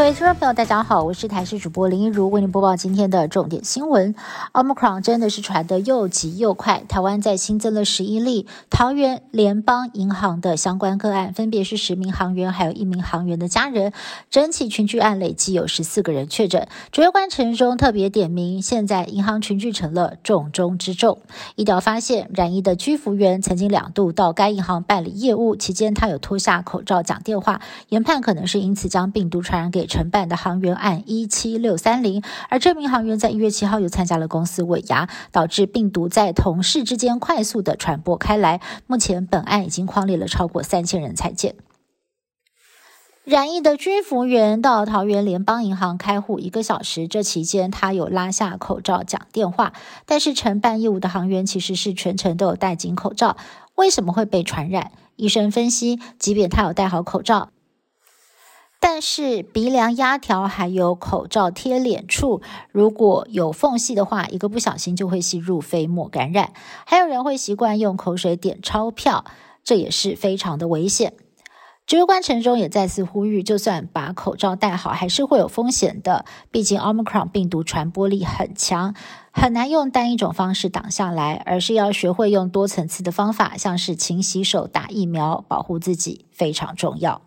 各位听众朋友，大家好，我是台视主播林一如，为您播报今天的重点新闻。Omicron 真的是传得又急又快，台湾在新增了十一例桃园联邦银行的相关个案，分别是十名行员，还有一名行员的家人，整起群聚案累计有十四个人确诊。主要官陈中特别点名，现在银行群聚成了重中之重。医调发现，染疫的居服员曾经两度到该银行办理业务，期间他有脱下口罩讲电话，研判可能是因此将病毒传染给。承办的航员案一七六三零，而这名航员在一月七号又参加了公司尾牙，导致病毒在同事之间快速的传播开来。目前本案已经框列了超过三千人裁见。染疫的军服员到桃园联邦银行开户一个小时，这期间他有拉下口罩讲电话，但是承办业务的航员其实是全程都有戴紧口罩，为什么会被传染？医生分析，即便他有戴好口罩。但是鼻梁压条还有口罩贴脸处，如果有缝隙的话，一个不小心就会吸入飞沫感染。还有人会习惯用口水点钞票，这也是非常的危险。指挥官陈忠也再次呼吁，就算把口罩戴好，还是会有风险的。毕竟 Omicron 病毒传播力很强，很难用单一种方式挡下来，而是要学会用多层次的方法，像是勤洗手、打疫苗，保护自己非常重要。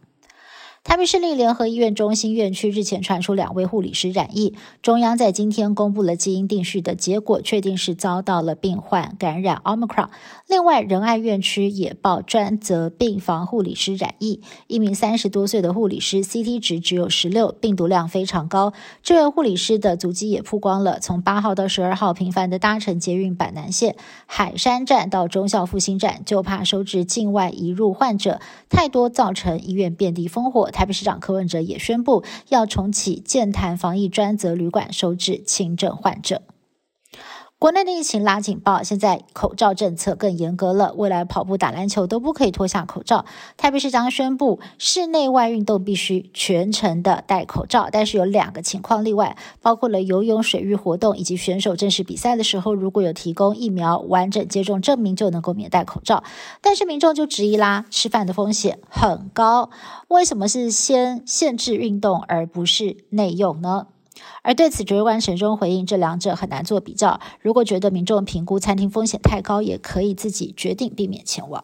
台北市立联合医院中心院区日前传出两位护理师染疫，中央在今天公布了基因定序的结果，确定是遭到了病患感染 Omicron。另外，仁爱院区也报专责病房护理师染疫，一名三十多岁的护理师 CT 值只有十六，病毒量非常高。这位护理师的足迹也曝光了，从八号到十二号频繁的搭乘捷运板南线、海山站到中校复兴站，就怕收治境外移入患者太多，造成医院遍地烽火。台北市长柯文哲也宣布要重启健谈防疫专责旅馆，收治轻症患者。国内的疫情拉警报，现在口罩政策更严格了。未来跑步、打篮球都不可以脱下口罩。台北市将宣布，室内外运动必须全程的戴口罩，但是有两个情况例外，包括了游泳、水域活动以及选手正式比赛的时候，如果有提供疫苗完整接种证明，就能够免戴口罩。但是民众就质疑啦，吃饭的风险很高，为什么是先限制运动而不是内用呢？而对此，指挥官沈忠回应：这两者很难做比较。如果觉得民众评估餐厅风险太高，也可以自己决定避免前往。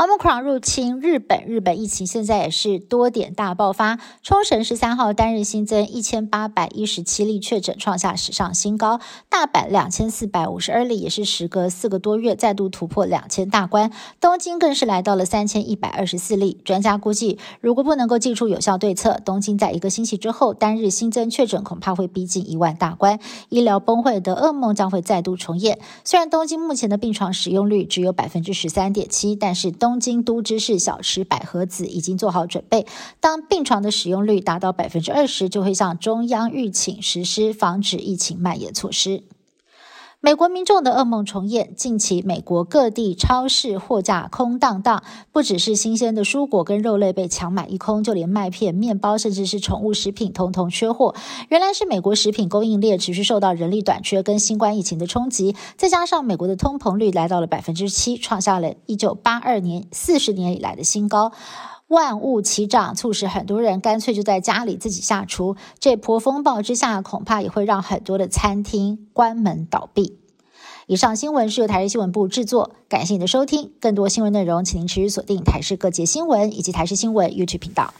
Omicron 入侵日本，日本疫情现在也是多点大爆发。冲绳十三号单日新增一千八百一十七例确诊，创下史上新高。大阪两千四百五十二例，也是时隔四个多月再度突破两千大关。东京更是来到了三千一百二十四例。专家估计，如果不能够祭出有效对策，东京在一个星期之后单日新增确诊恐怕会逼近一万大关，医疗崩溃的噩梦将会再度重演。虽然东京目前的病床使用率只有百分之十三点七，但是东东京都知事小池百合子已经做好准备，当病床的使用率达到百分之二十，就会向中央预请实施防止疫情蔓延措施。美国民众的噩梦重演，近期美国各地超市货架空荡荡，不只是新鲜的蔬果跟肉类被抢买一空，就连麦片、面包，甚至是宠物食品，通通缺货。原来是美国食品供应链持续受到人力短缺跟新冠疫情的冲击，再加上美国的通膨率来到了百分之七，创下了一九八二年四十年以来的新高。万物齐涨，促使很多人干脆就在家里自己下厨。这波风暴之下，恐怕也会让很多的餐厅关门倒闭。以上新闻是由台视新闻部制作，感谢你的收听。更多新闻内容，请您持续锁定台视各界新闻以及台视新闻 YouTube 频道。